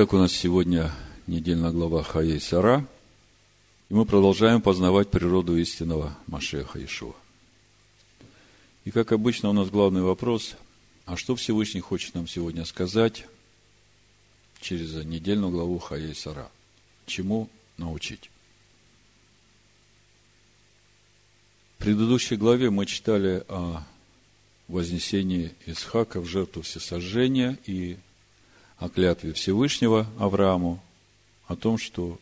Итак, у нас сегодня недельная глава Хаей Сара, и мы продолжаем познавать природу истинного Машеха Ишуа. И, как обычно, у нас главный вопрос, а что Всевышний хочет нам сегодня сказать через недельную главу Хаей Сара? Чему научить? В предыдущей главе мы читали о вознесении Исхака в жертву всесожжения и о клятве Всевышнего Аврааму, о том, что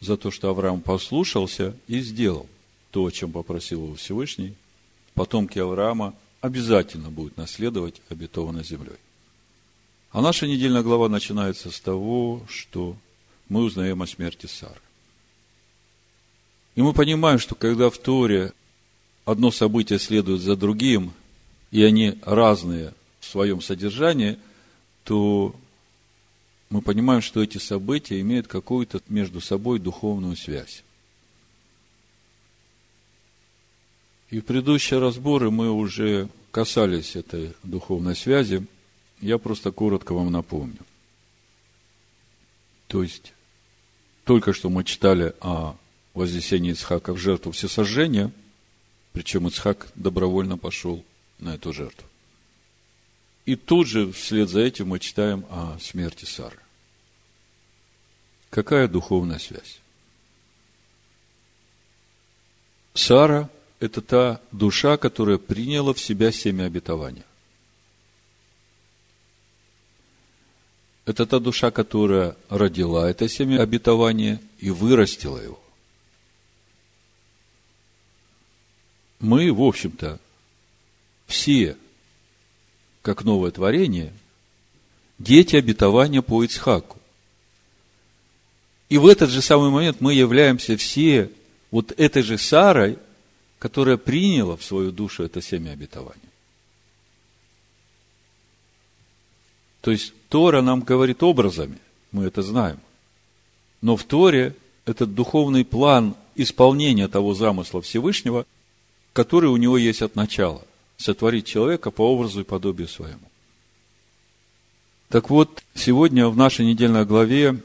за то, что Авраам послушался и сделал то, о чем попросил его Всевышний, потомки Авраама обязательно будут наследовать обетованной землей. А наша недельная глава начинается с того, что мы узнаем о смерти Сары. И мы понимаем, что когда в Торе одно событие следует за другим, и они разные в своем содержании, то мы понимаем, что эти события имеют какую-то между собой духовную связь. И в предыдущие разборы мы уже касались этой духовной связи. Я просто коротко вам напомню. То есть, только что мы читали о вознесении Ицхака в жертву всесожжения, причем Ицхак добровольно пошел на эту жертву. И тут же вслед за этим мы читаем о смерти Сары. Какая духовная связь? Сара – это та душа, которая приняла в себя семя обетования. Это та душа, которая родила это семя обетования и вырастила его. Мы, в общем-то, все, как новое творение, дети обетования по Ицхаку. И в этот же самый момент мы являемся все вот этой же Сарой, которая приняла в свою душу это семя обетования. То есть Тора нам говорит образами, мы это знаем. Но в Торе этот духовный план исполнения того замысла Всевышнего, который у него есть от начала сотворить человека по образу и подобию своему. Так вот, сегодня в нашей недельной главе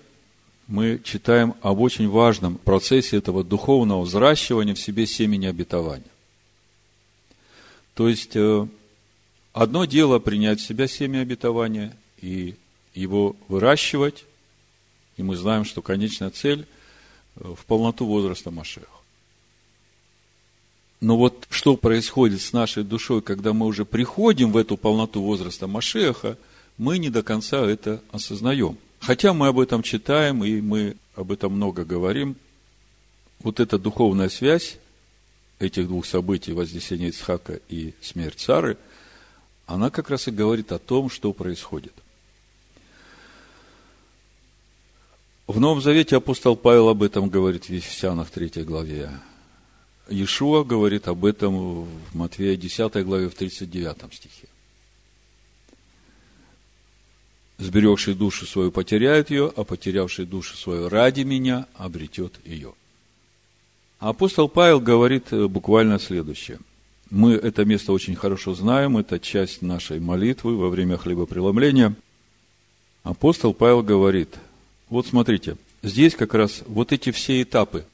мы читаем об очень важном процессе этого духовного взращивания в себе семени обетования. То есть, э, одно дело принять в себя семя обетования и его выращивать, и мы знаем, что конечная цель э, в полноту возраста Машеха. Но вот что происходит с нашей душой, когда мы уже приходим в эту полноту возраста Машеха, мы не до конца это осознаем. Хотя мы об этом читаем, и мы об этом много говорим, вот эта духовная связь этих двух событий, вознесения Ицхака и смерть Сары, она как раз и говорит о том, что происходит. В Новом Завете апостол Павел об этом говорит в Ефесянах 3 главе. Иешуа говорит об этом в Матвея 10 главе в 39 стихе. Сберегший душу свою потеряет ее, а потерявший душу свою ради меня обретет ее. Апостол Павел говорит э, буквально следующее. Мы это место очень хорошо знаем, это часть нашей молитвы во время хлебопреломления. Апостол Павел говорит, вот смотрите, здесь как раз вот эти все этапы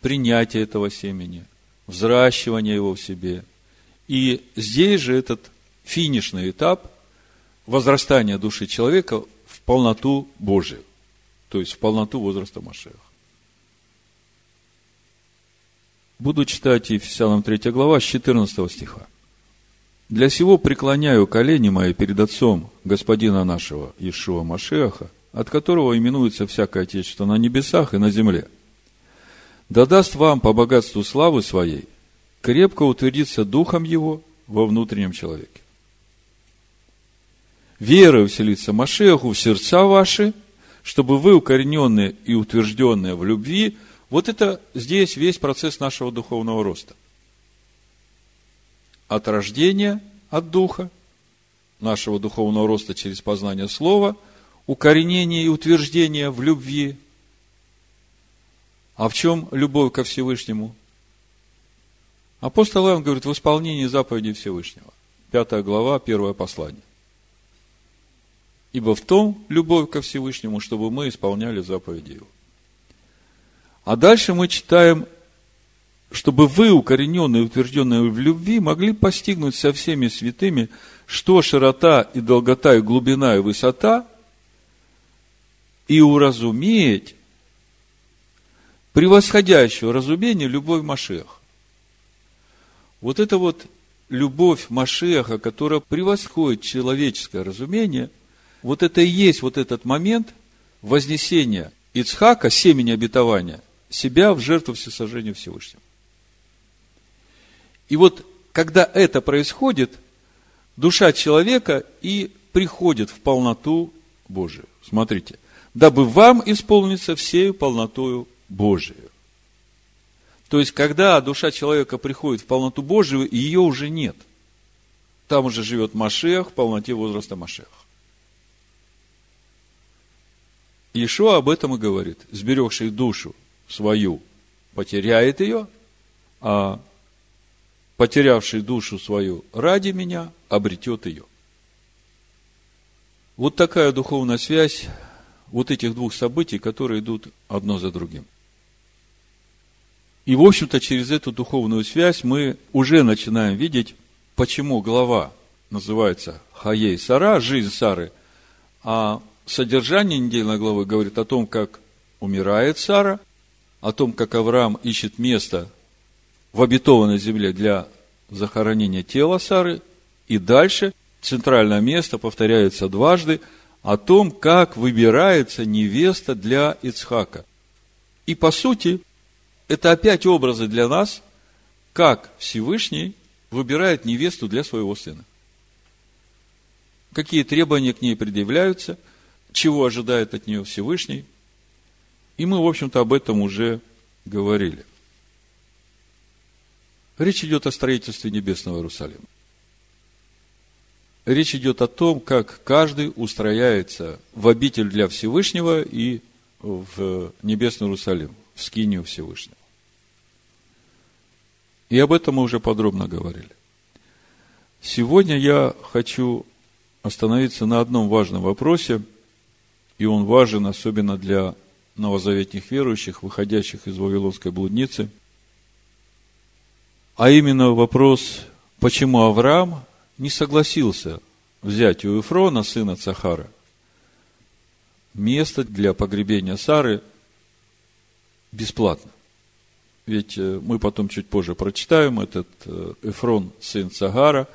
принятия этого семени, взращивания его в себе. И здесь же этот финишный этап – возрастания души человека в полноту Божию, то есть в полноту возраста Машеха. Буду читать Ефесянам 3 глава с 14 стиха. «Для сего преклоняю колени мои перед Отцом Господина нашего Ишуа Машеха, от которого именуется всякое Отечество на небесах и на земле. Да даст вам по богатству славы своей крепко утвердиться Духом Его во внутреннем человеке верой вселиться Машеху в сердца ваши, чтобы вы, укорененные и утвержденные в любви, вот это здесь весь процесс нашего духовного роста. От рождения, от Духа, нашего духовного роста через познание Слова, укоренение и утверждение в любви. А в чем любовь ко Всевышнему? Апостол Иоанн говорит, в исполнении заповедей Всевышнего. Пятая глава, первое послание. Ибо в том любовь ко Всевышнему, чтобы мы исполняли заповеди Его. А дальше мы читаем, чтобы вы, укорененные и утвержденные в любви, могли постигнуть со всеми святыми, что широта и долгота и глубина и высота, и уразуметь превосходящего разумения любовь Машех. Вот это вот любовь Машеха, которая превосходит человеческое разумение, вот это и есть вот этот момент вознесения Ицхака, семени обетования, себя в жертву всесожжения Всевышнего. И вот, когда это происходит, душа человека и приходит в полноту Божию. Смотрите. Дабы вам исполниться всею полнотою Божию. То есть, когда душа человека приходит в полноту Божию, ее уже нет. Там уже живет Машех в полноте возраста Машеха. Ишуа об этом и говорит. Сберегший душу свою потеряет ее, а потерявший душу свою ради меня обретет ее. Вот такая духовная связь вот этих двух событий, которые идут одно за другим. И, в общем-то, через эту духовную связь мы уже начинаем видеть, почему глава называется Хаей Сара, жизнь Сары, а содержание недельной главы говорит о том, как умирает Сара, о том, как Авраам ищет место в обетованной земле для захоронения тела Сары, и дальше центральное место повторяется дважды о том, как выбирается невеста для Ицхака. И по сути, это опять образы для нас, как Всевышний выбирает невесту для своего сына. Какие требования к ней предъявляются, чего ожидает от нее Всевышний. И мы, в общем-то, об этом уже говорили. Речь идет о строительстве небесного Иерусалима. Речь идет о том, как каждый устрояется в обитель для Всевышнего и в небесный Иерусалим, в скинию Всевышнего. И об этом мы уже подробно говорили. Сегодня я хочу остановиться на одном важном вопросе, и он важен особенно для новозаветних верующих, выходящих из Вавилонской блудницы, а именно вопрос, почему Авраам не согласился взять у Ефрона, сына Цахара, место для погребения Сары бесплатно. Ведь э, мы потом чуть позже прочитаем, этот э, Эфрон, сын Цагара,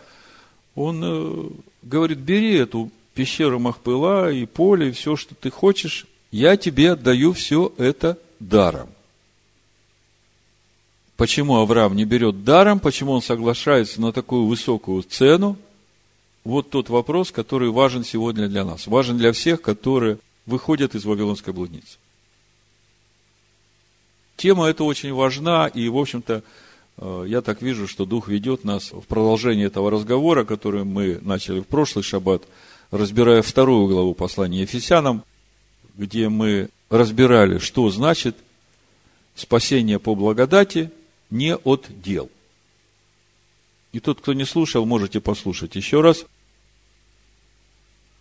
он э, говорит, бери эту пещеру Махпыла и поле, и все, что ты хочешь, я тебе отдаю все это даром. Почему Авраам не берет даром, почему он соглашается на такую высокую цену, вот тот вопрос, который важен сегодня для нас, важен для всех, которые выходят из Вавилонской блудницы. Тема эта очень важна, и, в общем-то, э, я так вижу, что Дух ведет нас в продолжение этого разговора, который мы начали в прошлый шаббат, разбирая вторую главу послания Ефесянам, где мы разбирали, что значит спасение по благодати не от дел. И тот, кто не слушал, можете послушать еще раз.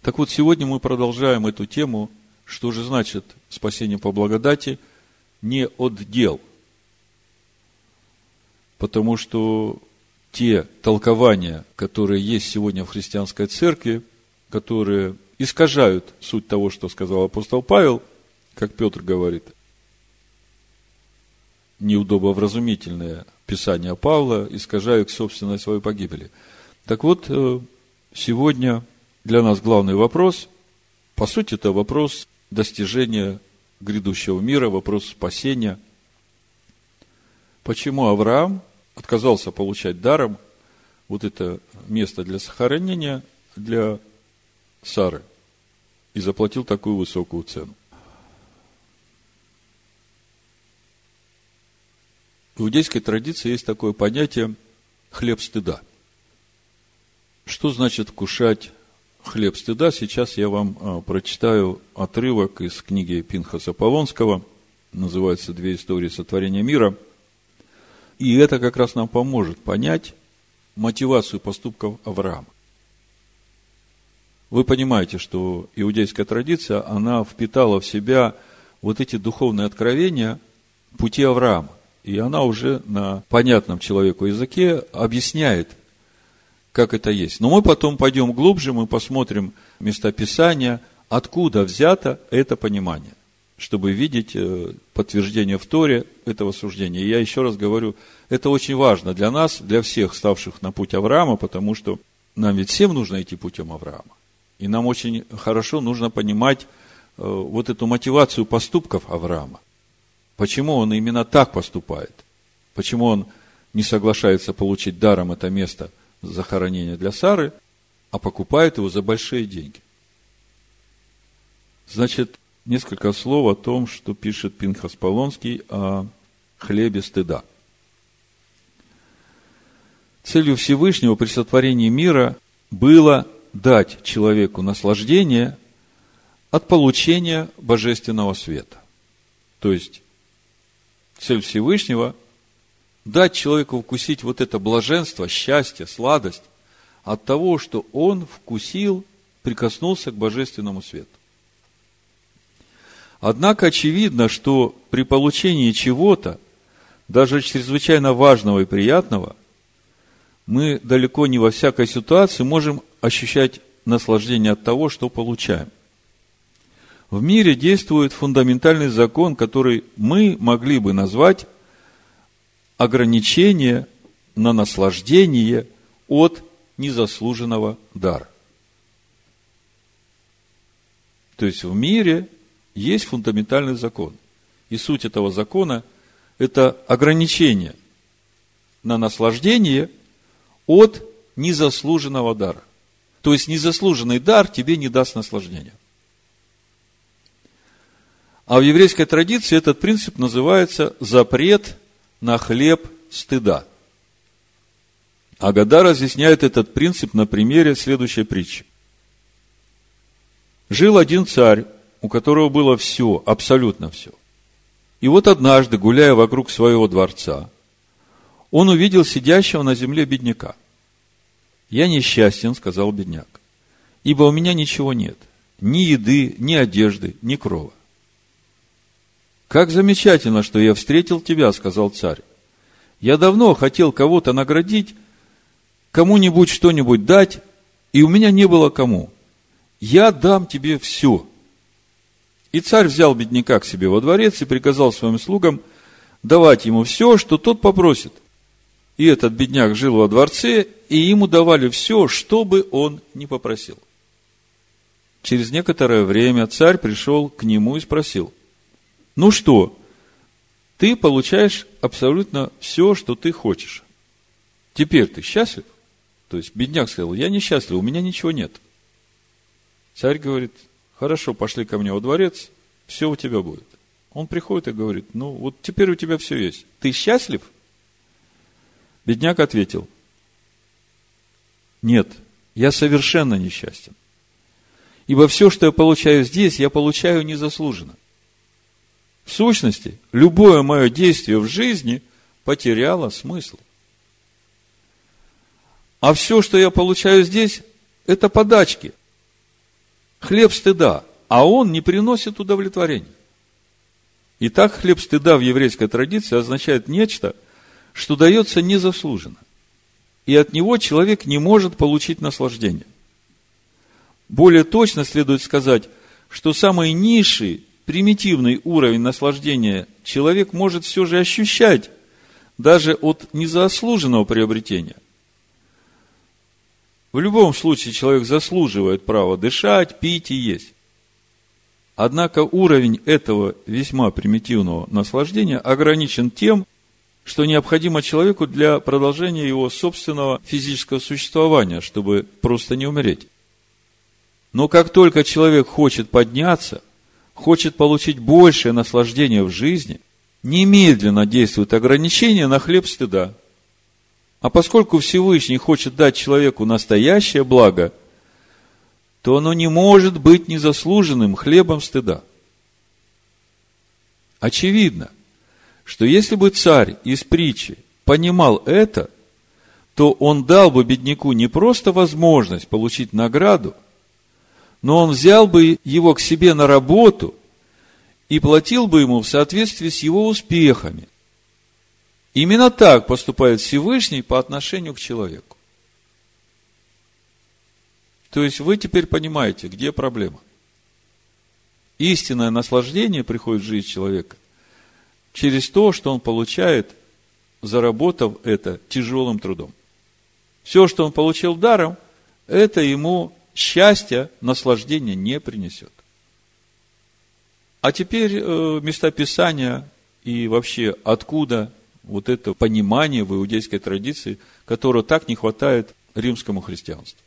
Так вот, сегодня мы продолжаем эту тему, что же значит спасение по благодати – не от дел. Потому что те толкования, которые есть сегодня в христианской церкви, которые искажают суть того, что сказал апостол Павел, как Петр говорит, неудобовразумительное писание Павла искажают собственной своей погибели. Так вот, э, сегодня для нас главный вопрос, по сути, это вопрос достижения грядущего мира, вопрос спасения. Почему Авраам отказался получать даром вот это место для сохранения для Сары и заплатил такую высокую цену? В иудейской традиции есть такое понятие хлеб стыда. Что значит кушать хлеб стыда. Сейчас я вам а, прочитаю отрывок из книги Пинхаса Полонского. Называется «Две истории сотворения мира». И это как раз нам поможет понять мотивацию поступков Авраама. Вы понимаете, что иудейская традиция, она впитала в себя вот эти духовные откровения пути Авраама. И она уже на понятном человеку языке объясняет, как это есть. Но мы потом пойдем глубже, мы посмотрим местописания, откуда взято это понимание, чтобы видеть э, подтверждение в Торе этого суждения. И я еще раз говорю, это очень важно для нас, для всех, ставших на путь Авраама, потому что нам ведь всем нужно идти путем Авраама. И нам очень хорошо нужно понимать э, вот эту мотивацию поступков Авраама. Почему он именно так поступает? Почему он не соглашается получить даром это место захоронения для Сары, а покупает его за большие деньги? Значит, несколько слов о том, что пишет Пинхас Полонский о хлебе стыда. Целью Всевышнего при сотворении мира было дать человеку наслаждение от получения божественного света. То есть, цель Всевышнего – дать человеку вкусить вот это блаженство, счастье, сладость от того, что он вкусил, прикоснулся к божественному свету. Однако очевидно, что при получении чего-то, даже чрезвычайно важного и приятного, мы далеко не во всякой ситуации можем ощущать наслаждение от того, что получаем. В мире действует фундаментальный закон, который мы могли бы назвать ограничение на наслаждение от незаслуженного дара. То есть в мире есть фундаментальный закон. И суть этого закона – это ограничение на наслаждение от незаслуженного дара. То есть незаслуженный дар тебе не даст наслаждения. А в еврейской традиции этот принцип называется запрет на хлеб стыда. Агада разъясняет этот принцип на примере следующей притчи. Жил один царь, у которого было все, абсолютно все. И вот однажды, гуляя вокруг своего дворца, он увидел сидящего на земле бедняка. «Я несчастен», — сказал бедняк, — «ибо у меня ничего нет, ни еды, ни одежды, ни крова». «Как замечательно, что я встретил тебя», — сказал царь. «Я давно хотел кого-то наградить, кому-нибудь что-нибудь дать, и у меня не было кому. Я дам тебе все». И царь взял бедняка к себе во дворец и приказал своим слугам давать ему все, что тот попросит. И этот бедняк жил во дворце, и ему давали все, что бы он ни попросил. Через некоторое время царь пришел к нему и спросил, ну что, ты получаешь абсолютно все, что ты хочешь. Теперь ты счастлив? То есть бедняк сказал, я несчастлив, у меня ничего нет. Царь говорит, Хорошо, пошли ко мне во дворец, все у тебя будет. Он приходит и говорит, ну вот теперь у тебя все есть. Ты счастлив? Бедняк ответил, нет, я совершенно несчастен. Ибо все, что я получаю здесь, я получаю незаслуженно. В сущности, любое мое действие в жизни потеряло смысл. А все, что я получаю здесь, это подачки хлеб стыда, а он не приносит удовлетворения. Итак, хлеб стыда в еврейской традиции означает нечто, что дается незаслуженно. И от него человек не может получить наслаждение. Более точно следует сказать, что самый низший, примитивный уровень наслаждения человек может все же ощущать даже от незаслуженного приобретения. В любом случае человек заслуживает права дышать, пить и есть. Однако уровень этого весьма примитивного наслаждения ограничен тем, что необходимо человеку для продолжения его собственного физического существования, чтобы просто не умереть. Но как только человек хочет подняться, хочет получить большее наслаждение в жизни, немедленно действует ограничение на хлеб стыда – а поскольку Всевышний хочет дать человеку настоящее благо, то оно не может быть незаслуженным хлебом стыда. Очевидно, что если бы царь из притчи понимал это, то он дал бы бедняку не просто возможность получить награду, но он взял бы его к себе на работу и платил бы ему в соответствии с его успехами. Именно так поступает Всевышний по отношению к человеку. То есть вы теперь понимаете, где проблема. Истинное наслаждение приходит в жизнь человека через то, что он получает, заработав это тяжелым трудом. Все, что он получил даром, это ему счастья, наслаждения не принесет. А теперь э, места Писания и вообще откуда вот это понимание в иудейской традиции, которого так не хватает римскому христианству.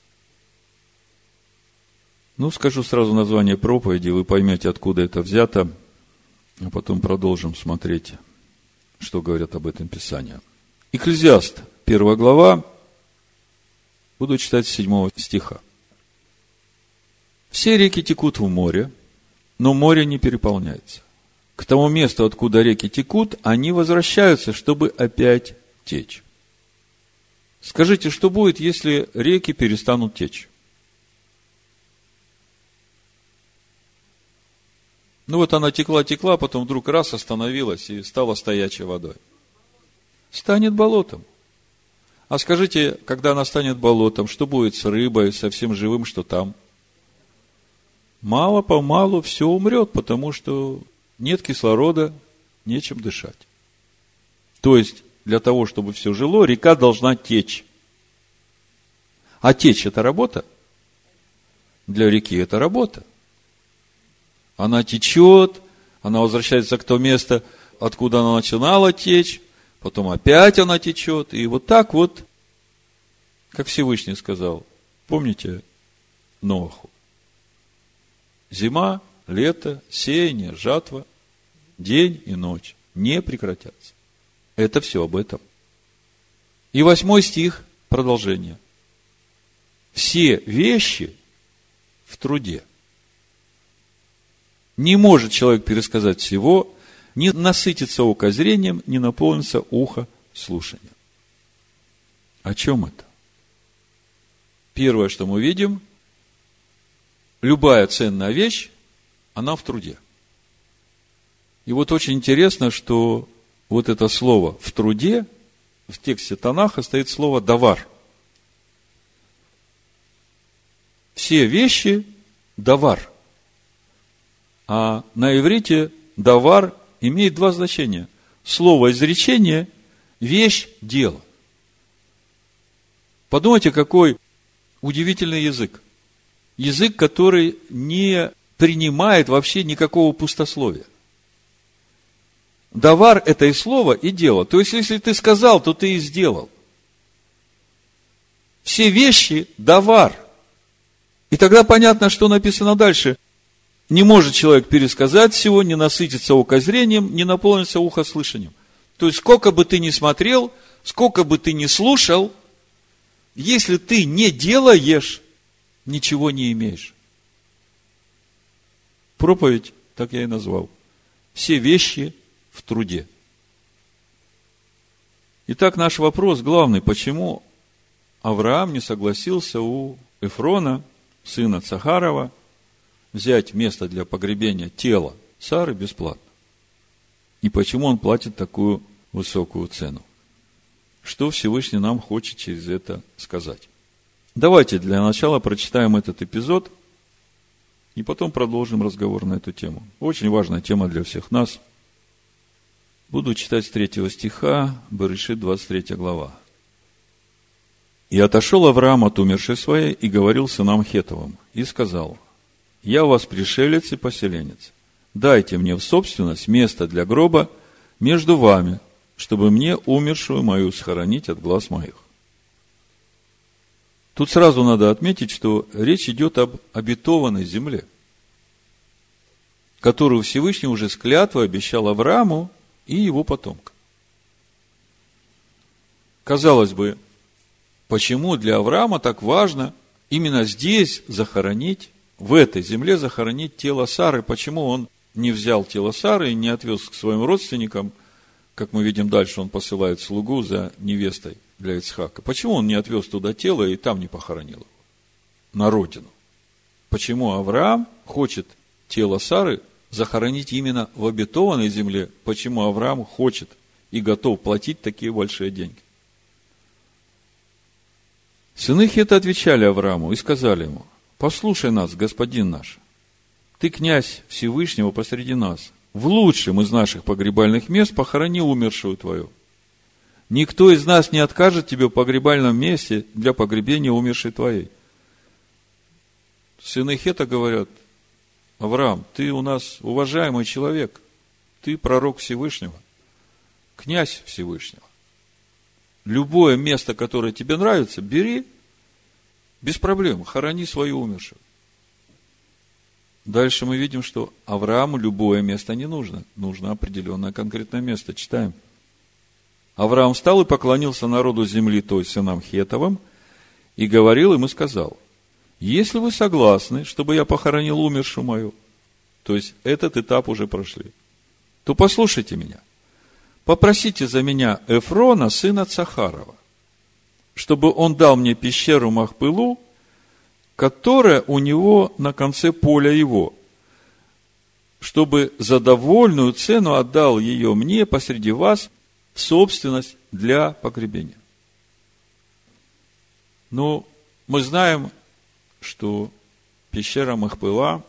Ну, скажу сразу название проповеди, вы поймете, откуда это взято, а потом продолжим смотреть, что говорят об этом Писания. Экклезиаст, первая глава, буду читать с седьмого стиха. Все реки текут в море, но море не переполняется. К тому месту, откуда реки текут, они возвращаются, чтобы опять течь. Скажите, что будет, если реки перестанут течь? Ну вот она текла, текла, потом вдруг раз остановилась и стала стоячей водой. Станет болотом. А скажите, когда она станет болотом, что будет с рыбой, со всем живым, что там? Мало-помалу все умрет, потому что нет кислорода, нечем дышать. То есть, для того, чтобы все жило, река должна течь. А течь – это работа? Для реки это работа – она течет, она возвращается к тому месту, откуда она начинала течь, потом опять она течет. И вот так вот, как Всевышний сказал, помните Ноху? Зима, лето, сеяние, жатва, день и ночь не прекратятся. Это все об этом. И восьмой стих, продолжение. Все вещи в труде – не может человек пересказать всего, не насытиться око зрением, не наполниться ухо слушанием. О чем это? Первое, что мы видим, любая ценная вещь, она в труде. И вот очень интересно, что вот это слово «в труде» в тексте Танаха стоит слово «давар». Все вещи – давар – а на иврите давар имеет два значения. Слово изречение, вещь, дело. Подумайте, какой удивительный язык. Язык, который не принимает вообще никакого пустословия. Давар – это и слово, и дело. То есть, если ты сказал, то ты и сделал. Все вещи – давар. И тогда понятно, что написано дальше. Не может человек пересказать всего, не насытиться окозрением, не наполниться ухо слышанием. То есть, сколько бы ты ни смотрел, сколько бы ты ни слушал, если ты не делаешь, ничего не имеешь. Проповедь, так я и назвал. Все вещи в труде. Итак, наш вопрос главный, почему Авраам не согласился у Эфрона, сына Цахарова, взять место для погребения тела Сары бесплатно. И почему он платит такую высокую цену? Что Всевышний нам хочет через это сказать? Давайте для начала прочитаем этот эпизод и потом продолжим разговор на эту тему. Очень важная тема для всех нас. Буду читать с третьего стиха, Берешит, 23 глава. «И отошел Авраам от умершей своей и говорил сынам Хетовым, и сказал, я у вас пришелец и поселенец. Дайте мне в собственность место для гроба между вами, чтобы мне умершую мою схоронить от глаз моих. Тут сразу надо отметить, что речь идет об обетованной земле, которую Всевышний уже с клятвой обещал Аврааму и его потомкам. Казалось бы, почему для Авраама так важно именно здесь захоронить в этой земле захоронить тело Сары. Почему он не взял тело Сары и не отвез к своим родственникам, как мы видим дальше, он посылает слугу за невестой для Ицхака. Почему он не отвез туда тело и там не похоронил его? На родину. почему Авраам хочет тело Сары захоронить именно в обетованной земле, почему Авраам хочет и готов платить такие большие деньги. Сыны Хета отвечали Аврааму и сказали ему, послушай нас, господин наш, ты князь Всевышнего посреди нас, в лучшем из наших погребальных мест похорони умершую твою. Никто из нас не откажет тебе в погребальном месте для погребения умершей твоей. Сыны Хета говорят, Авраам, ты у нас уважаемый человек, ты пророк Всевышнего, князь Всевышнего. Любое место, которое тебе нравится, бери, без проблем, хорони свою умершую. Дальше мы видим, что Аврааму любое место не нужно. Нужно определенное конкретное место. Читаем. Авраам встал и поклонился народу земли, то сынам Хетовым, и говорил им и сказал, если вы согласны, чтобы я похоронил умершую мою, то есть этот этап уже прошли, то послушайте меня. Попросите за меня Эфрона, сына Цахарова, чтобы он дал мне пещеру Махпылу, которая у него на конце поля его, чтобы за довольную цену отдал ее мне посреди вас в собственность для погребения. Но мы знаем, что пещера Махпыла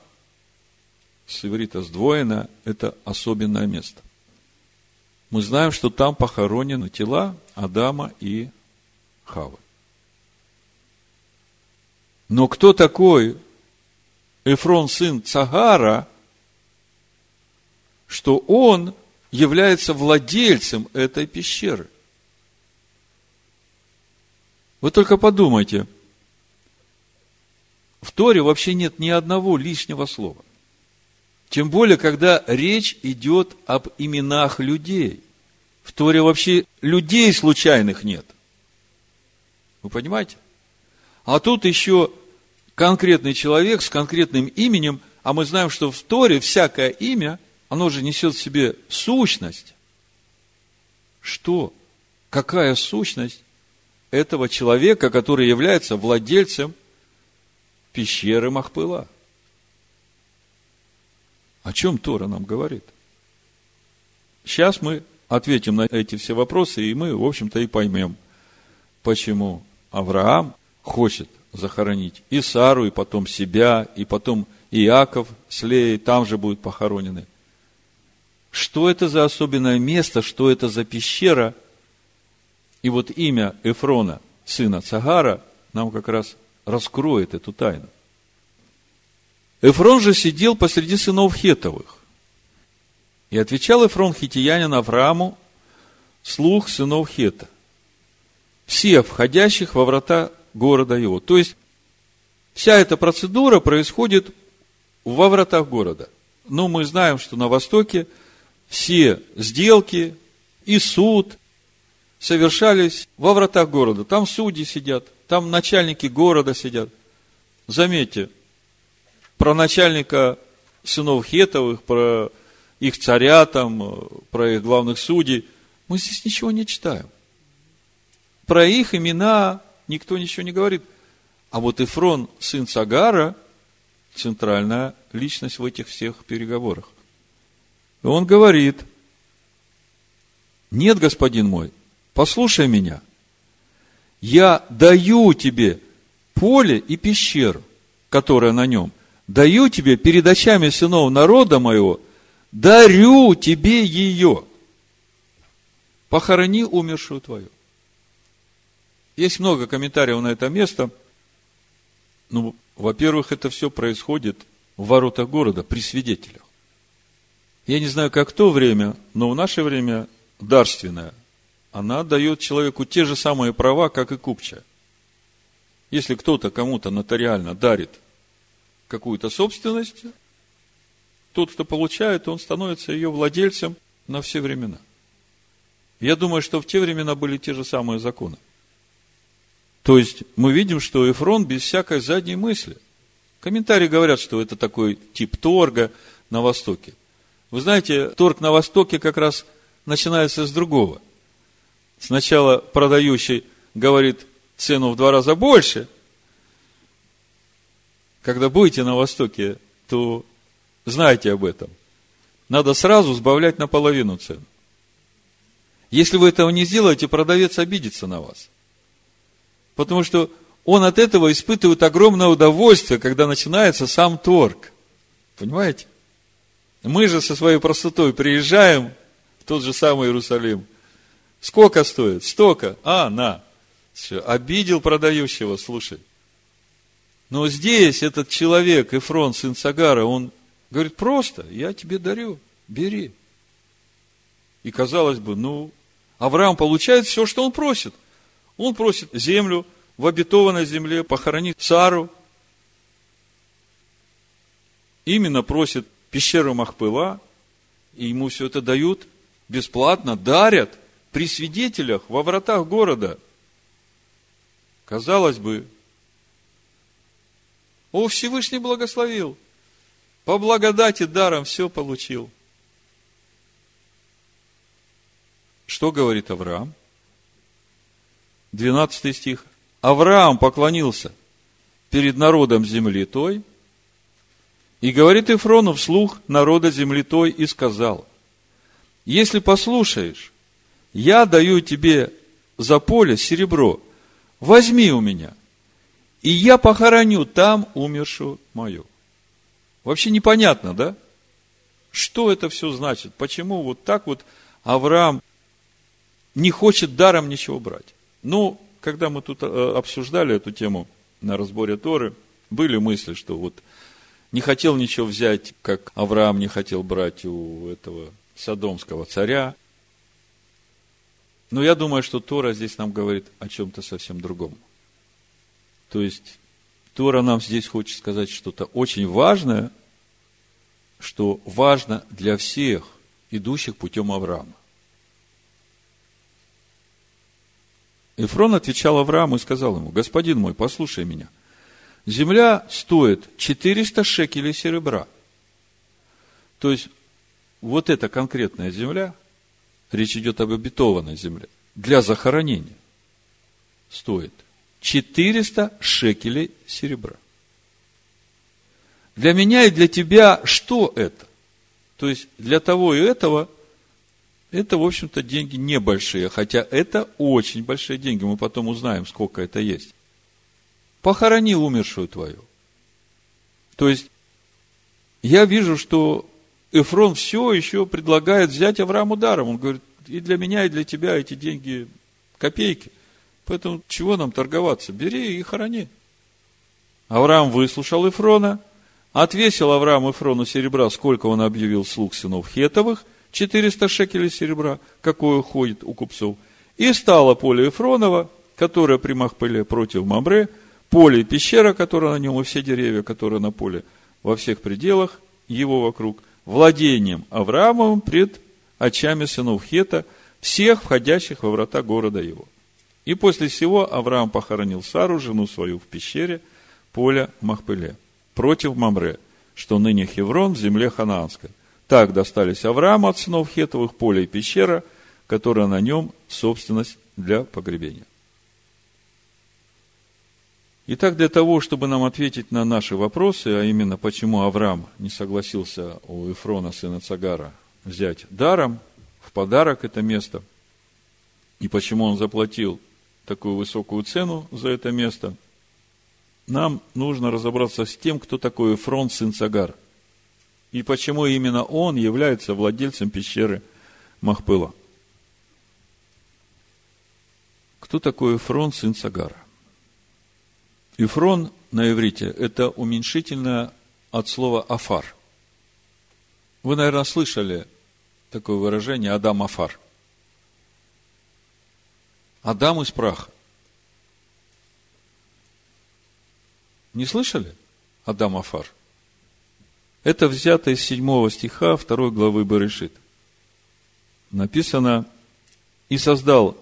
с иврита сдвоена – это особенное место. Мы знаем, что там похоронены тела Адама и Хавы. Но кто такой Эфрон, сын Цагара, что он является владельцем этой пещеры? Вы только подумайте, в Торе вообще нет ни одного лишнего слова. Тем более, когда речь идет об именах людей. В Торе вообще людей случайных нет. Вы понимаете? А тут еще конкретный человек с конкретным именем, а мы знаем, что в Торе всякое имя, оно же несет в себе сущность. Что? Какая сущность этого человека, который является владельцем пещеры Махпыла? О чем Тора нам говорит? Сейчас мы ответим на эти все вопросы, и мы, в общем-то, и поймем, почему Авраам хочет захоронить и Сару, и потом себя, и потом Иаков с Леей там же будут похоронены. Что это за особенное место, что это за пещера? И вот имя Эфрона, сына Цагара, нам как раз раскроет эту тайну. Эфрон же сидел посреди сынов Хетовых. И отвечал Эфрон хитиянин Аврааму, слух сынов Хета. Все входящих во врата города его. То есть, вся эта процедура происходит во вратах города. Но мы знаем, что на Востоке все сделки и суд совершались во вратах города. Там судьи сидят, там начальники города сидят. Заметьте, про начальника сынов Хетовых, про их царя, там, про их главных судей, мы здесь ничего не читаем. Про их имена никто ничего не говорит. А вот Ифрон, сын Сагара, центральная личность в этих всех переговорах. Он говорит, нет, господин мой, послушай меня. Я даю тебе поле и пещеру, которая на нем. Даю тебе перед очами сынов народа моего, дарю тебе ее. Похорони умершую твою. Есть много комментариев на это место. Ну, во-первых, это все происходит в воротах города при свидетелях. Я не знаю, как то время, но в наше время дарственная, она дает человеку те же самые права, как и купчая. Если кто-то кому-то нотариально дарит какую-то собственность, тот, кто получает, он становится ее владельцем на все времена. Я думаю, что в те времена были те же самые законы. То есть мы видим, что Эфрон без всякой задней мысли. Комментарии говорят, что это такой тип торга на Востоке. Вы знаете, торг на Востоке как раз начинается с другого. Сначала продающий говорит цену в два раза больше, когда будете на Востоке, то знайте об этом. Надо сразу сбавлять наполовину цену. Если вы этого не сделаете, продавец обидится на вас. Потому что он от этого испытывает огромное удовольствие, когда начинается сам торг. Понимаете? Мы же со своей простотой приезжаем в тот же самый Иерусалим. Сколько стоит? Столько. А, на. Все. Обидел продающего, слушай. Но здесь этот человек, Эфрон, сын Сагара, он говорит, просто, я тебе дарю, бери. И казалось бы, ну, Авраам получает все, что он просит. Он просит землю, в обетованной земле, похоронить Сару. Именно просит пещеру Махпыла, и ему все это дают бесплатно, дарят при свидетелях во вратах города. Казалось бы, о, Всевышний благословил. По благодати даром все получил. Что говорит Авраам? 12 стих. Авраам поклонился перед народом земли той, и говорит Ифрону вслух народа земли той и сказал, если послушаешь, я даю тебе за поле серебро, возьми у меня, и я похороню там умершую мою. Вообще непонятно, да? Что это все значит? Почему вот так вот Авраам не хочет даром ничего брать? Ну, когда мы тут э, обсуждали эту тему на разборе Торы, были мысли, что вот не хотел ничего взять, как Авраам не хотел брать у этого содомского царя. Но я думаю, что Тора здесь нам говорит о чем-то совсем другом. То есть, Тора нам здесь хочет сказать что-то очень важное, что важно для всех, идущих путем Авраама. Эфрон отвечал Аврааму и сказал ему, господин мой, послушай меня. Земля стоит 400 шекелей серебра. То есть, вот эта конкретная земля, речь идет об обетованной земле, для захоронения стоит 400 шекелей серебра. Для меня и для тебя что это? То есть, для того и этого это, в общем-то, деньги небольшие, хотя это очень большие деньги. Мы потом узнаем, сколько это есть. Похорони умершую твою. То есть, я вижу, что Эфрон все еще предлагает взять Аврааму даром. Он говорит, и для меня, и для тебя эти деньги копейки. Поэтому чего нам торговаться? Бери и хорони. Авраам выслушал Эфрона, отвесил Авраам Эфрону серебра, сколько он объявил слуг сынов Хетовых – 400 шекелей серебра, какое ходит у купцов. И стало поле Ефронова, которое при Махпеле против Мамре, поле и пещера, которая на нем, и все деревья, которые на поле, во всех пределах его вокруг, владением Авраамовым пред очами сынов Хета, всех входящих во врата города его. И после всего Авраам похоронил Сару, жену свою, в пещере поля Махпеле, против Мамре, что ныне Хеврон в земле ханаанской – так достались Аврааму от сынов Хетовых поле и пещера, которая на нем собственность для погребения. Итак, для того, чтобы нам ответить на наши вопросы, а именно, почему Авраам не согласился у Ефрона, сына Цагара, взять даром, в подарок это место, и почему он заплатил такую высокую цену за это место, нам нужно разобраться с тем, кто такой Ефрон, сын Цагара – и почему именно он является владельцем пещеры Махпыла. Кто такой Эфрон, сын Сагара? Эфрон на иврите – это уменьшительное от слова «афар». Вы, наверное, слышали такое выражение «Адам Афар». Адам из праха. Не слышали? Адам Афар. Это взято из 7 стиха 2 главы Барышит. Написано, «И создал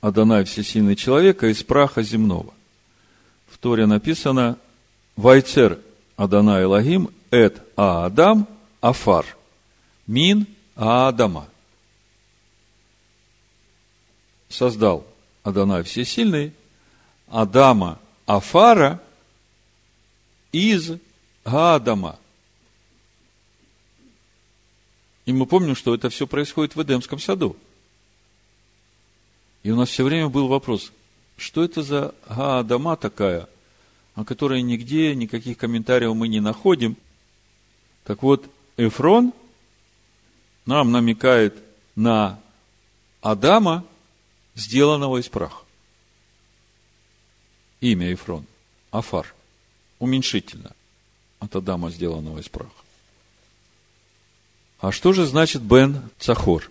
Адонай всесильный человека из праха земного». Торе написано, «Вайцер Адонай Лагим эт Аадам Афар, мин Аадама». Создал Адонай всесильный Адама Афара из Гадама. И мы помним, что это все происходит в Эдемском саду. И у нас все время был вопрос, что это за Гаадама такая, о которой нигде никаких комментариев мы не находим. Так вот, Эфрон нам намекает на Адама, сделанного из праха. Имя Эфрон. Афар. Уменьшительно. От Адама, сделанного из праха. А что же значит Бен Цахор?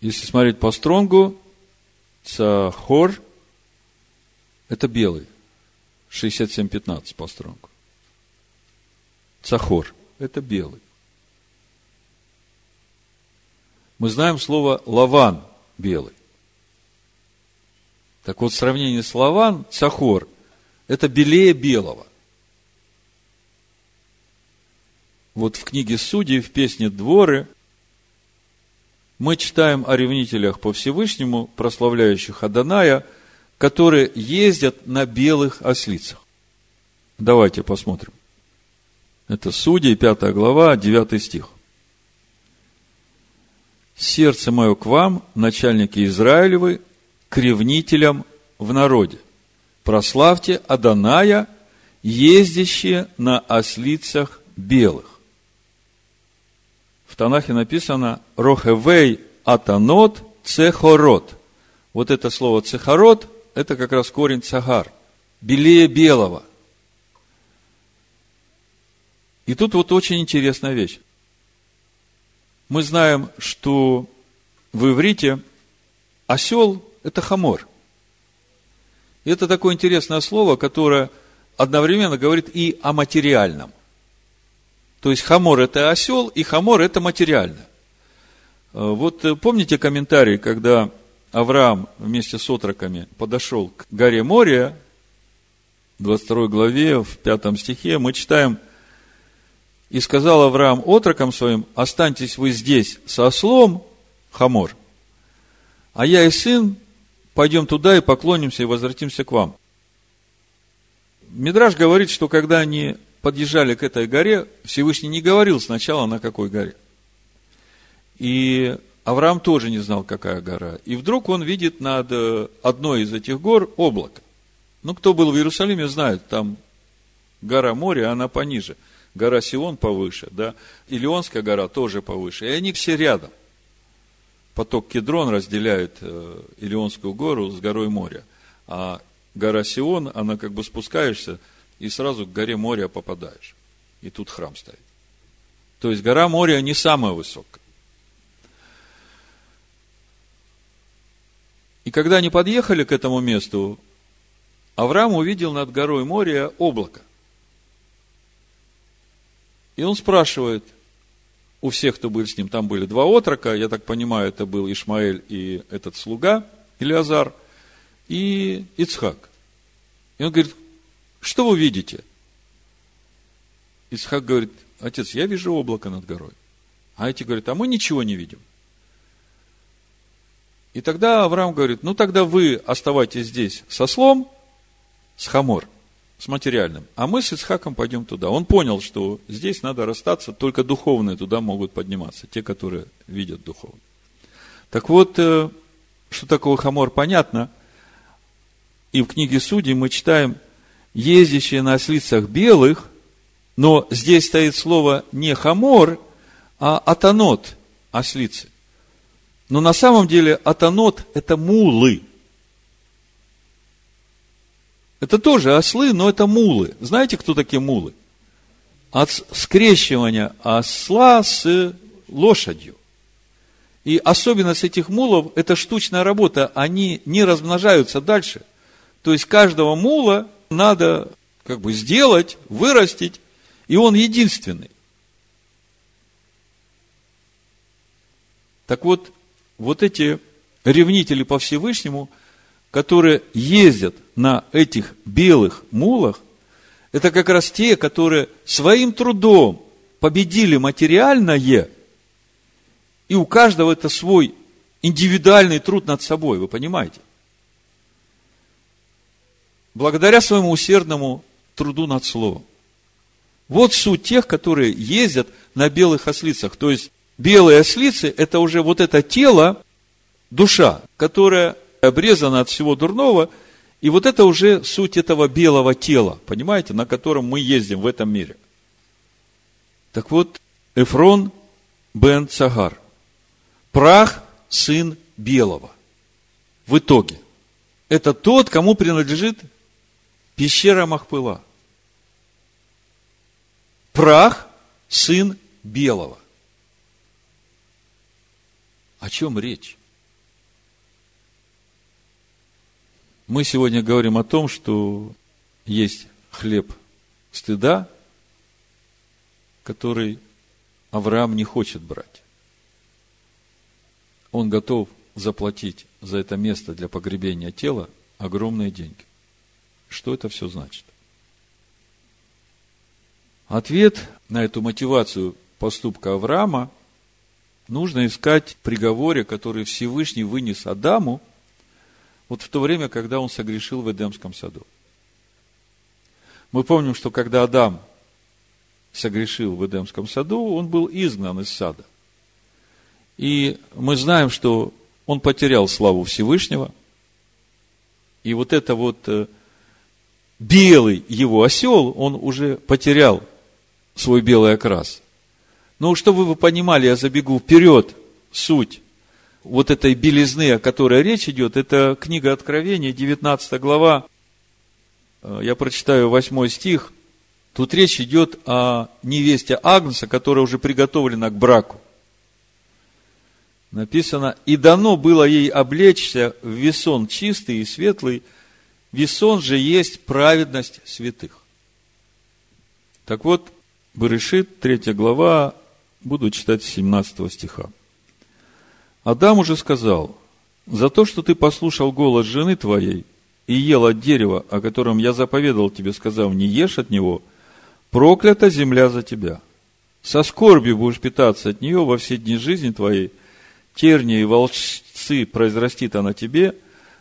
Если смотреть по стронгу, Цахор – это белый. 67-15 по стронгу. Цахор – это белый. Мы знаем слово лаван – белый. Так вот, в сравнении с лаван, цахор – это белее белого. Вот в книге Судей, в песне «Дворы» мы читаем о ревнителях по Всевышнему, прославляющих Аданая, которые ездят на белых ослицах. Давайте посмотрим. Это Судей, 5 глава, 9 стих. «Сердце мое к вам, начальники Израилевы, к ревнителям в народе. Прославьте Аданая, ездящие на ослицах белых. В Танахе написано Рохевей Атанот Цехорот. Вот это слово Цехорот, это как раз корень цагар. Белее белого. И тут вот очень интересная вещь. Мы знаем, что в иврите осел – это хамор. И это такое интересное слово, которое одновременно говорит и о материальном. То есть хамор это осел, и хамор это материально. Э, вот э, помните комментарий, когда Авраам вместе с отроками подошел к горе Мория, 22 главе, в 5 стихе, мы читаем, «И сказал Авраам отрокам своим, останьтесь вы здесь со ослом, хамор, а я и сын пойдем туда и поклонимся и возвратимся к вам». Мидраж говорит, что когда они подъезжали к этой горе, Всевышний не говорил сначала, на какой горе. И Авраам тоже не знал, какая гора. И вдруг он видит над э, одной из этих гор облако. Ну, кто был в Иерусалиме, знает, там гора моря, она пониже. Гора Сион повыше, да. Илионская гора тоже повыше. И они все рядом. Поток Кедрон разделяет э, Илионскую гору с горой моря. А гора Сион, она как бы спускаешься – и сразу к горе моря попадаешь. И тут храм стоит. То есть гора моря не самая высокая. И когда они подъехали к этому месту, Авраам увидел над горой моря облако. И он спрашивает у всех, кто был с ним, там были два отрока, я так понимаю, это был Ишмаэль и этот слуга, Илиазар, и Ицхак. И он говорит, что вы видите? Исхак говорит, отец, я вижу облако над горой. А эти говорят, а мы ничего не видим. И тогда Авраам говорит, ну тогда вы оставайтесь здесь с ослом, с חמור, с материальным, а мы с Ицхаком пойдем туда. Он понял, что здесь надо расстаться, только духовные туда могут подниматься, те, которые видят духовно. Так вот, э, что такое хамор, понятно. И в книге Судей мы читаем, ездящие на ослицах белых, но здесь стоит слово не хамор, а атанот, ослицы. Но на самом деле атанот – это мулы. Это тоже ослы, но это мулы. Знаете, кто такие мулы? От скрещивания осла с лошадью. И особенность этих мулов – это штучная работа. Они не размножаются дальше. То есть, каждого мула надо как бы сделать, вырастить, и он единственный. Так вот, вот эти ревнители по Всевышнему, которые ездят на этих белых мулах, это как раз те, которые своим трудом победили материальное, и у каждого это свой индивидуальный труд над собой, вы понимаете? благодаря своему усердному труду над словом. Вот суть тех, которые ездят на белых ослицах. То есть, белые ослицы – это уже вот это тело, душа, которая обрезана от всего дурного, и вот это уже суть этого белого тела, понимаете, на котором мы ездим в этом мире. Так вот, Эфрон бен Цагар, прах сын белого. В итоге, это тот, кому принадлежит пещера Махпыла. Прах – сын белого. О чем речь? Мы сегодня говорим о том, что есть хлеб стыда, который Авраам не хочет брать. Он готов заплатить за это место для погребения тела огромные деньги. Что это все значит? Ответ на эту мотивацию поступка Авраама нужно искать приговоре, который Всевышний вынес Адаму, вот в то время, когда он согрешил в Эдемском саду. Мы помним, что когда Адам согрешил в Эдемском саду, он был изгнан из сада. И мы знаем, что он потерял славу Всевышнего. И вот это вот э, белый его осел, он уже потерял свой белый окрас. Но чтобы вы понимали, я забегу вперед суть вот этой белизны, о которой речь идет, это книга Откровения, 19 глава, э, я прочитаю 8 стих. Тут речь идет о невесте Агнца, которая уже приготовлена к браку. Написано, и дано было ей облечься в весон чистый и светлый, весон же есть праведность святых. Так вот, Берешит, 3 глава, буду читать с 17 стиха. Адам уже сказал, за то, что ты послушал голос жены твоей и ел от дерева, о котором я заповедал тебе, сказав, не ешь от него, проклята земля за тебя. Со скорбью будешь питаться от нее во все дни жизни твоей, тернии и волчцы произрастит она тебе,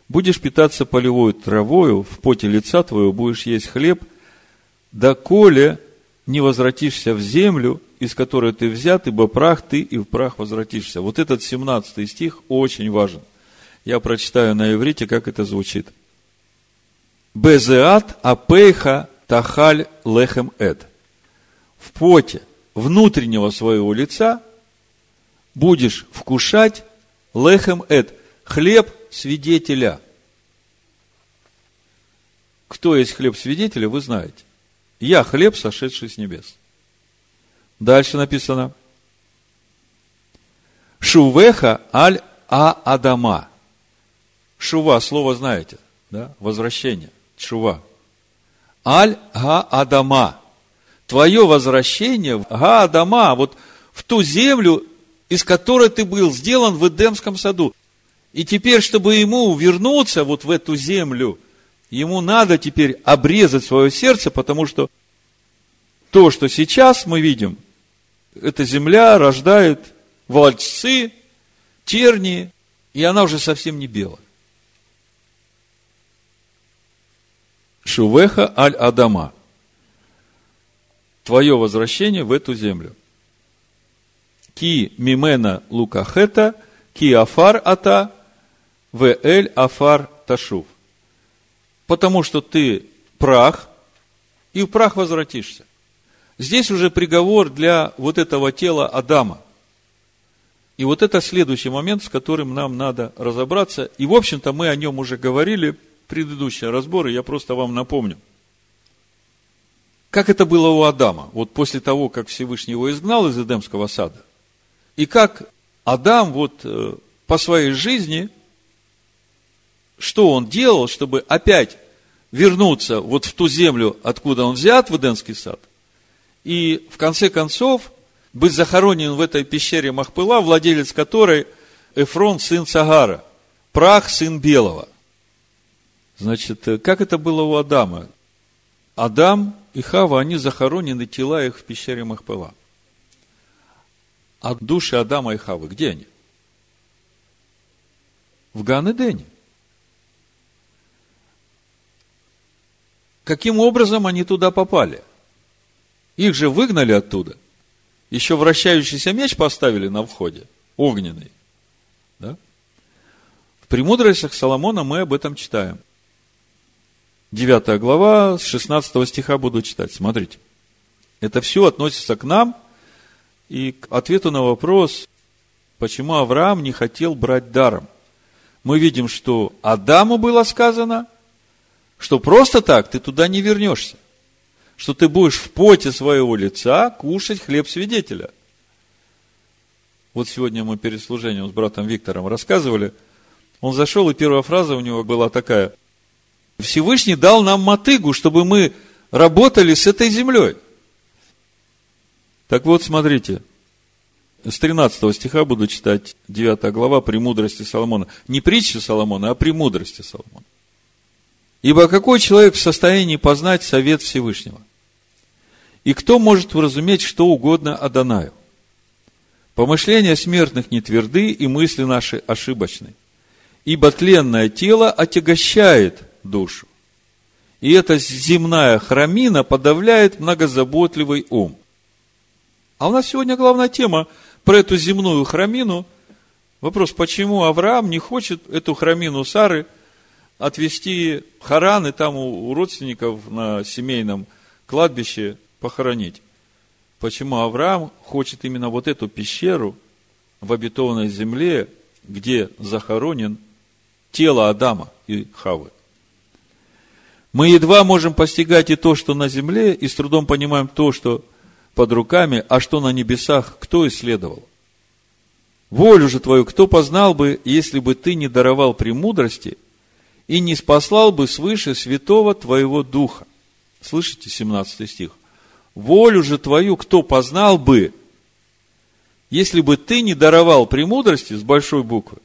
будешь питаться полевой травою, в поте лица твоего будешь есть хлеб, доколе не возвратишься в землю, из которой ты взят, ибо прах ты и в прах возвратишься. Вот этот 17 стих очень важен. Я прочитаю на иврите, как это звучит. Безеат апейха тахаль лехем эд. В поте внутреннего своего лица будешь вкушать лехем эд, хлеб свидетеля. Кто есть хлеб свидетеля, вы знаете. Я хлеб, сошедший с небес. Дальше написано. Шувеха аль а Адама. Шува, слово знаете, да? Возвращение. Шува. Аль га Адама. Твое возвращение в га Адама, вот в ту землю, из которой ты был сделан в Эдемском саду. И теперь, чтобы ему вернуться вот в эту землю, ему надо теперь обрезать свое сердце, потому что то, что сейчас мы видим, эта земля рождает волчцы, тернии, и она уже совсем не белая. Шувеха аль-Адама. Твое возвращение в эту землю. Ки мимена лукахета, ки афар ата, в эль афар ташув. Потому что ты прах, и в прах возвратишься. Здесь уже приговор для вот этого тела Адама. И вот это следующий момент, с которым нам надо разобраться. И, в общем-то, мы о нем уже говорили предыдущие разборы, я просто вам напомню. Как это было у Адама, вот после того, как Всевышний его изгнал из Эдемского сада. И как Адам вот э, по своей жизни, что он делал, чтобы опять вернуться вот в ту землю, откуда он взят, в Эдемский сад – и в конце концов быть захоронен в этой пещере Махпыла, владелец которой Эфрон, сын Сагара, прах, сын Белого. Значит, э, как это было у Адама? Адам и Хава, они захоронены, тела их в пещере Махпыла. А души Адама и Хавы, где они? В Ганедене. каким образом они туда попали? Их же выгнали оттуда. Еще вращающийся меч поставили на входе, огненный. Да? В «Премудростях Соломона» мы об этом читаем. 9 глава, с 16 стиха буду читать. Смотрите. Это все относится к нам и к ответу на вопрос, почему Авраам не хотел брать даром. Мы видим, что Адаму было сказано, что просто так ты туда не вернешься. Что ты будешь в поте своего лица кушать хлеб свидетеля. Вот сегодня мы перед служением с братом Виктором рассказывали. Он зашел, и первая фраза у него была такая. Всевышний дал нам мотыгу, чтобы мы работали с этой землей. Так вот, смотрите, с 13 стиха буду читать 9 глава «Премудрости Соломона». Не притчи Соломона, а «Премудрости Соломона». Ибо какой человек в состоянии познать совет Всевышнего? И кто может уразуметь что угодно Адонаю? Помышления смертных не тверды, и мысли наши ошибочны. Ибо тленное тело отягощает душу. И эта земная храмина подавляет многозаботливый ум. А у нас сегодня главная тема про эту земную храмину. Вопрос, почему Авраам не хочет эту храмину Сары отвезти в и там у родственников на семейном кладбище похоронить? Почему Авраам хочет именно вот эту пещеру в обетованной земле, где захоронен тело Адама и Хавы? Мы едва можем постигать и то, что на земле, и с трудом понимаем то, что под руками, а что на небесах, кто исследовал? Волю же твою кто познал бы, если бы ты не даровал премудрости и не спаслал бы свыше святого твоего духа? Слышите, 17 стих. Волю же твою кто познал бы, если бы ты не даровал премудрости с большой буквы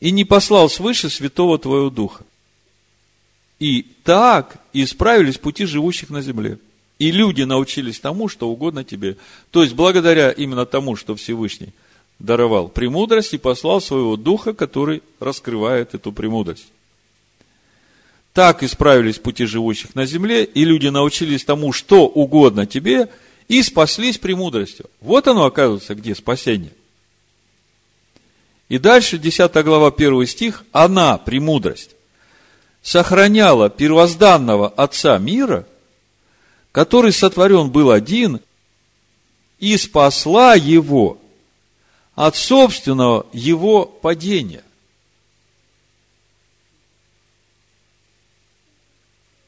и не послал свыше святого твоего духа? И так исправились пути живущих на земле. И люди научились тому, что угодно тебе. То есть, благодаря именно тому, что Всевышний даровал премудрость и послал своего духа, который раскрывает эту премудрость. Так исправились пути живущих на земле, и люди научились тому, что угодно тебе, и спаслись премудростью. Вот оно, оказывается, где спасение. И дальше, 10 глава, 1 стих, она, премудрость, сохраняла первозданного Отца мира – который сотворен был один, и спасла его от собственного его падения.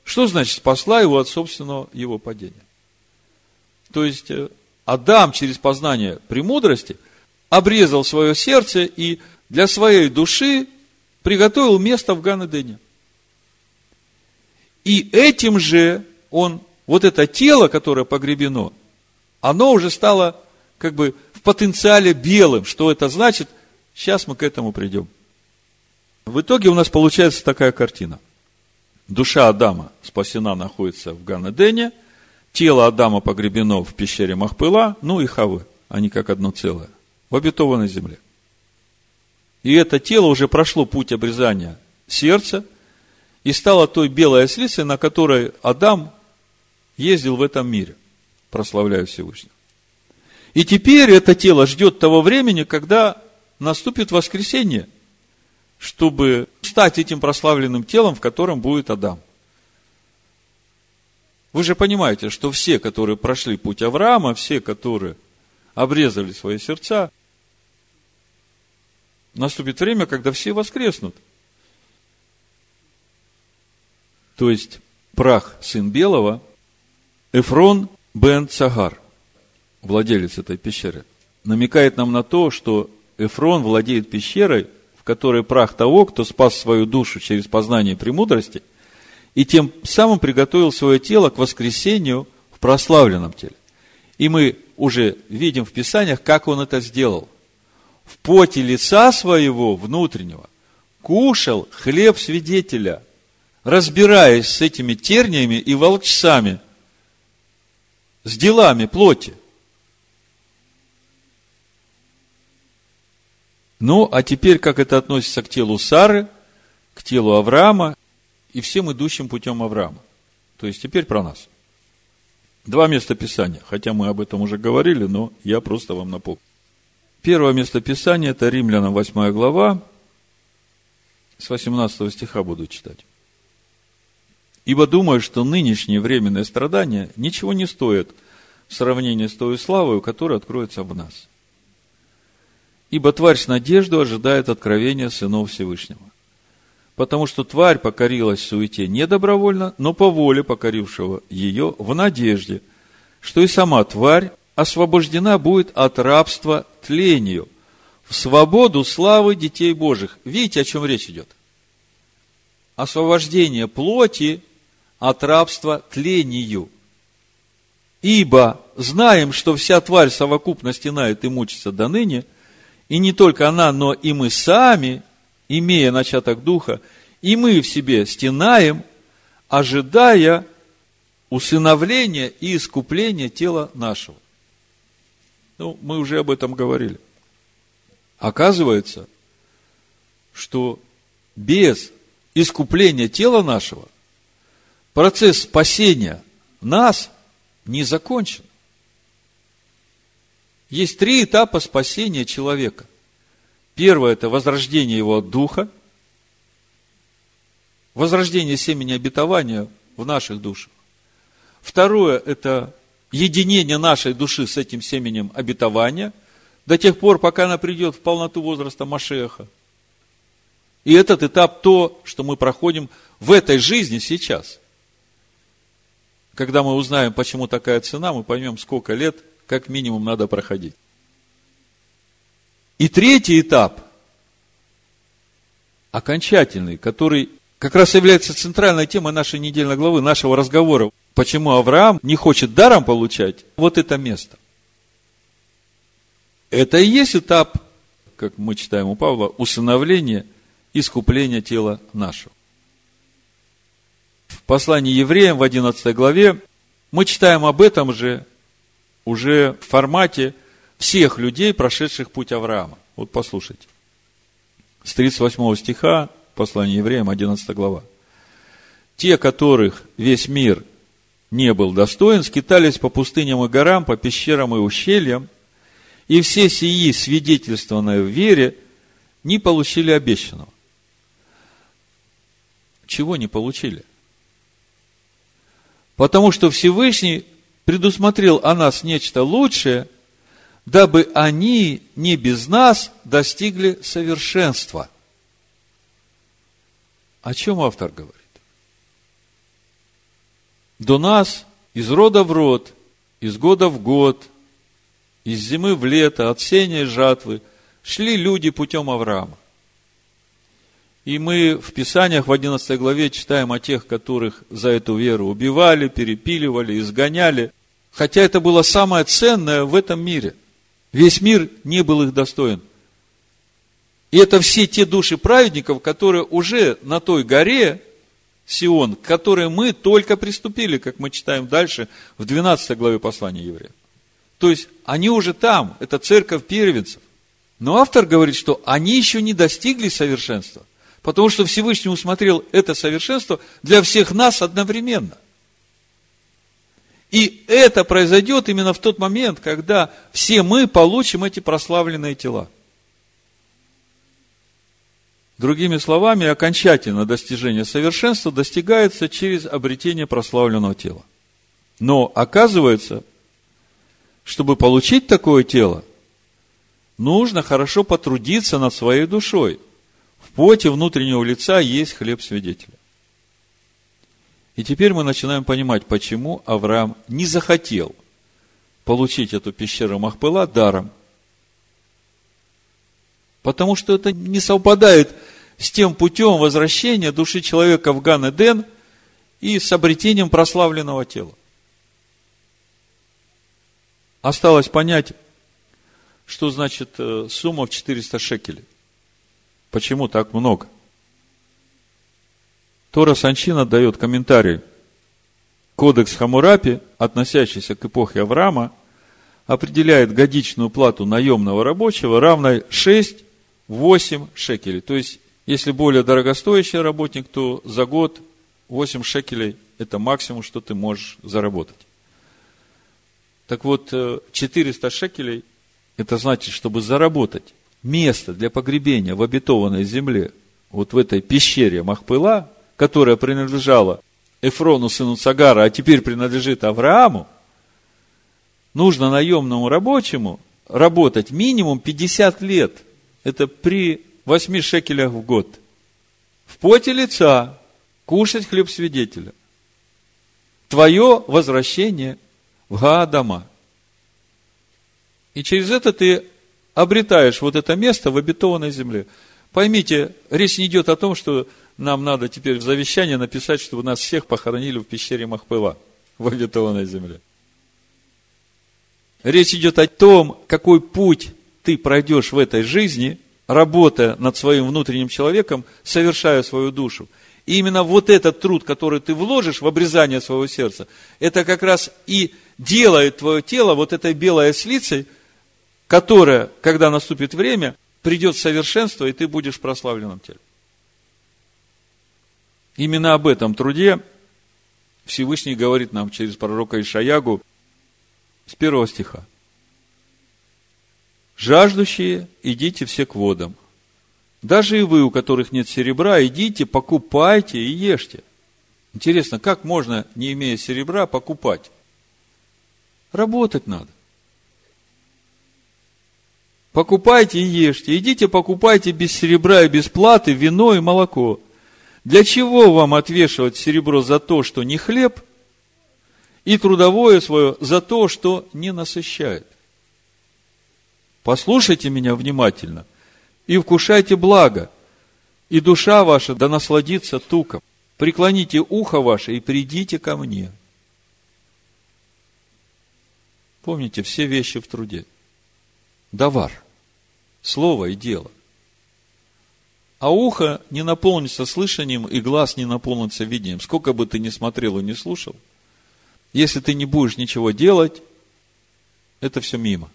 Что значит спасла его от собственного его падения? То есть, э, Адам через познание премудрости обрезал свое сердце и для своей души приготовил место в Ганедене. И этим же он вот это тело, которое погребено, оно уже стало как бы в потенциале белым. Что это значит? Сейчас мы к этому придем. В итоге у нас получается такая картина. Душа Адама спасена, находится в Ганедене, тело Адама погребено в пещере Махпыла, ну и Хавы, они как одно целое, в обетованной земле. И это тело уже прошло путь обрезания сердца и стало той белой ослицей, на которой Адам ездил в этом мире, прославляя Всевышнего. И теперь это тело ждет того времени, когда наступит воскресенье, чтобы стать этим прославленным телом, в котором будет Адам. Вы же понимаете, что все, которые прошли путь Авраама, все, которые обрезали свои сердца, наступит время, когда все воскреснут. То есть, прах, сын Белого, Эфрон бен Цагар, владелец этой пещеры, намекает нам на то, что Эфрон владеет пещерой, в которой прах того, кто спас свою душу через познание премудрости, и тем самым приготовил свое тело к воскресению в прославленном теле. И мы уже видим в Писаниях, как он это сделал. В поте лица своего внутреннего кушал хлеб свидетеля, разбираясь с этими терниями и волчцами – с делами плоти. Ну, а теперь, как это относится к телу Сары, к телу Авраама и всем идущим путем Авраама. То есть теперь про нас. Два места Писания, хотя мы об этом уже говорили, но я просто вам напомню. Первое место Писания – это Римлянам 8 глава, с 18 стиха буду читать. Ибо думаю, что нынешние временные страдания ничего не стоят в сравнении с той славой, которая откроется в нас. Ибо тварь с надеждой ожидает откровения сынов Всевышнего. Потому что тварь покорилась суете не добровольно, но по воле покорившего ее в надежде, что и сама тварь освобождена будет от рабства тлению в свободу славы детей Божьих. Видите, о чем речь идет? Освобождение плоти от рабства тлению. Ибо знаем, что вся тварь совокупно стенает и мучится до ныне, и не только она, но и мы сами, имея начаток духа, и мы в себе стенаем, ожидая усыновления и искупления тела нашего. Ну, мы уже об этом говорили. Оказывается, что без искупления тела нашего – процесс спасения нас не закончен. Есть три этапа спасения человека. Первое – это возрождение его от духа, возрождение семени обетования в наших душах. Второе – это единение нашей души с этим семенем обетования до тех пор, пока она придет в полноту возраста Машеха. И этот этап то, что мы проходим в этой жизни сейчас – когда мы узнаем, почему такая цена, мы поймем, сколько лет, как минимум, надо проходить. И третий этап, окончательный, который как раз является центральной темой нашей недельной главы, нашего разговора. Почему Авраам не хочет даром получать вот это место. Это и есть этап, как мы читаем у Павла, усыновления, искупления тела нашего в послании евреям в 11 главе мы читаем об этом же уже в формате всех людей, прошедших путь Авраама. Вот послушайте. С 38 стиха, послание евреям, 11 глава. Те, которых весь мир не был достоин, скитались по пустыням и горам, по пещерам и ущельям, и все сии, свидетельствованные в вере, не получили обещанного. Чего не получили? Потому что Всевышний предусмотрел о нас нечто лучшее, дабы они не без нас достигли совершенства. О чем автор говорит? До нас из рода в род, из года в год, из зимы в лето, от сения и жатвы шли люди путем Авраама. И мы в Писаниях в 11 главе читаем о тех, которых за эту веру убивали, перепиливали, изгоняли. Хотя это было самое ценное в этом мире. Весь мир не был их достоин. И это все те души праведников, которые уже на той горе, Сион, к которой мы только приступили, как мы читаем дальше в 12 главе послания евреев. То есть, они уже там, это церковь первенцев. Но автор говорит, что они еще не достигли совершенства. Потому что Всевышний усмотрел это совершенство для всех нас одновременно. И это произойдет именно в тот момент, когда все мы получим эти прославленные тела. Другими словами, окончательно достижение совершенства достигается через обретение прославленного тела. Но оказывается, чтобы получить такое тело, нужно хорошо потрудиться над своей душой – в поте внутреннего лица есть хлеб свидетеля. И теперь мы начинаем понимать, почему Авраам не захотел получить эту пещеру Махпыла даром. Потому что это не совпадает с тем путем возвращения души человека в Ган-Эден и с обретением прославленного тела. Осталось понять, что значит э, сумма в 400 шекелей. Почему так много? Тора Санчина дает комментарий. Кодекс Хамурапи, относящийся к эпохе Авраама, определяет годичную плату наемного рабочего равной 6-8 шекелей. То есть, если более дорогостоящий работник, то за год 8 шекелей Это максимум, что ты можешь заработать. Так вот, 400 э, шекелей, это значит, чтобы заработать место для погребения в обетованной земле, вот в этой пещере Махпыла, которая принадлежала Эфрону, сыну Цагара, а теперь принадлежит Аврааму, нужно наемному рабочему работать минимум 50 лет. Это при 8 шекелях в год. В поте лица кушать хлеб свидетеля. Твое возвращение в Гаадама. И через это ты обретаешь вот это место в обетованной земле. Поймите, речь не идет о том, что нам надо теперь в завещание написать, чтобы нас всех похоронили в пещере Махпыла в обетованной земле. Речь идет о том, какой путь ты пройдешь в этой жизни, работая над своим внутренним человеком, совершая свою душу. И именно вот этот труд, который ты вложишь в обрезание своего сердца, это как раз и делает твое тело вот этой белой ослицей, которая, когда наступит время, придет в совершенство, и ты будешь в прославленном теле. Именно об этом труде Всевышний говорит нам через пророка Ишаягу с первого стиха. «Жаждущие, идите все к водам. Даже и вы, у которых нет серебра, идите, покупайте и ешьте». Интересно, как можно, не имея серебра, покупать? Работать надо. Покупайте и ешьте. Идите, покупайте без серебра и без платы вино и молоко. Для чего вам отвешивать серебро за то, что не хлеб, и трудовое свое за то, что не насыщает? Послушайте меня внимательно и вкушайте благо, и душа ваша да насладится туком. Преклоните ухо ваше и придите ко мне. Помните, все вещи в труде. Давар. Слово и дело. А ухо не наполнится слышанием, и глаз не наполнится видением. Сколько бы ты ни смотрел и не слушал, если ты не будешь ничего делать, это все мимо.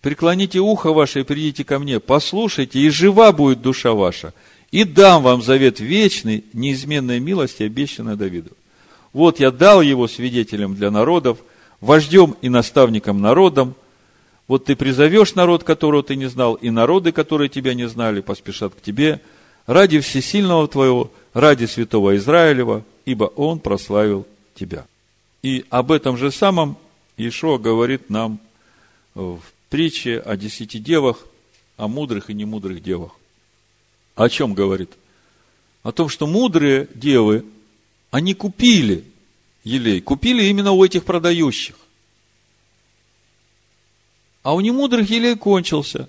Преклоните ухо ваше и придите ко мне, послушайте, и жива будет душа ваша, и дам вам завет вечный, неизменной милости, обещанной Давиду. Вот я дал его свидетелем для народов, вождем и наставником народом, вот ты призовешь народ, которого ты не знал, и народы, которые тебя не знали, поспешат к тебе, ради всесильного твоего, ради святого Израилева, ибо он прославил тебя. И об этом же самом Ишуа говорит нам в притче о десяти девах, о мудрых и немудрых девах. О чем говорит? О том, что мудрые девы, они купили елей, купили именно у этих продающих. А у немудрых елей кончился.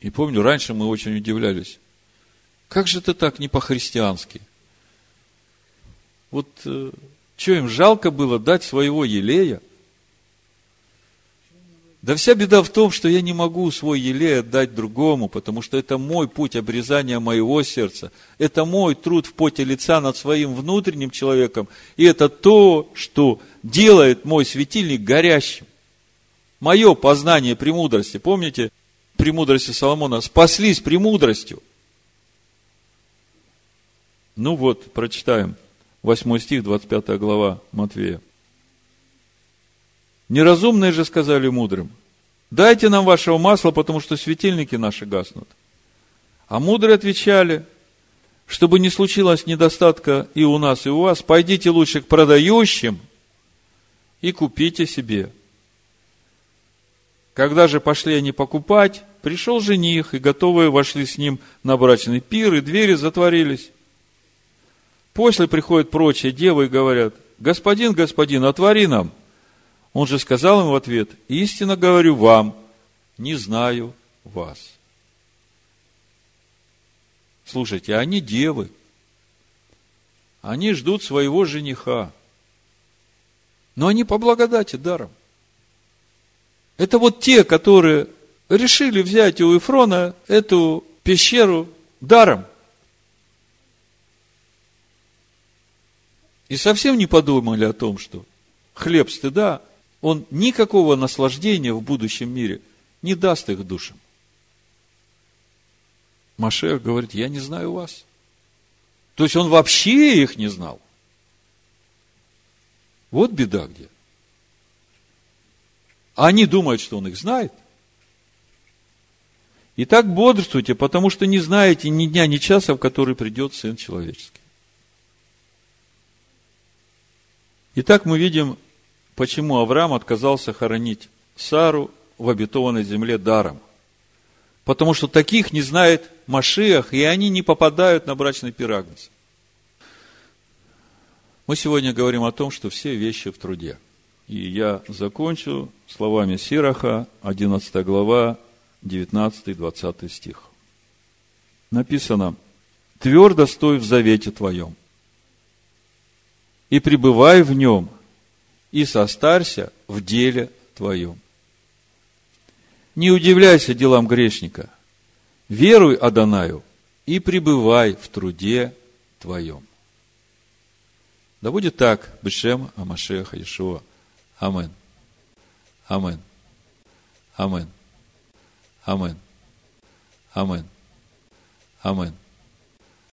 И помню, раньше мы очень удивлялись. Как же это так не по-христиански? Вот э, что им жалко было дать своего елея? Да вся беда в том, что я не могу свой елей отдать другому, потому что это мой путь обрезания моего сердца. Это мой труд в поте лица над своим внутренним человеком. И это то, что делает мой светильник горящим. Мое познание премудрости. Помните, премудрости Соломона? Спаслись премудростью. Ну вот, прочитаем. 8 стих, 25 глава Матвея. Неразумные же сказали мудрым, дайте нам вашего масла, потому что светильники наши гаснут. А мудрые отвечали, чтобы не случилось недостатка и у нас, и у вас, пойдите лучше к продающим и купите себе. Когда же пошли они покупать, пришел жених, и готовые вошли с ним на брачный пир, и двери затворились. После приходят прочие девы и говорят, господин, господин, отвори нам – он же сказал им в ответ, истинно говорю вам, не знаю вас. Слушайте, они девы. Они ждут своего жениха. Но они по благодати даром. Это вот те, которые решили взять у Ефрона эту пещеру даром. И совсем не подумали о том, что хлеб стыда он никакого наслаждения в будущем мире не даст их душам. Машех говорит, я не знаю вас. То есть он вообще их не знал. Вот беда где. А они думают, что он их знает. И так бодрствуйте, потому что не знаете ни дня, ни часа, в который придет Сын Человеческий. Итак, мы видим, почему Авраам отказался хоронить Сару в обетованной земле даром. Потому что таких не знает Машиах, и они не попадают на брачный пирагнус. Мы сегодня говорим о том, что все вещи в труде. И я закончу словами Сираха, 11 глава, 19-20 стих. Написано, «Твердо стой в завете твоем, и пребывай в нем, и состарься в деле твоем. Не удивляйся делам грешника, веруй Адонаю и пребывай в труде твоем. Да будет так, Бешем Амашеха Ишуа. Амен. Амен. Амен. Амен. Амен. Амен.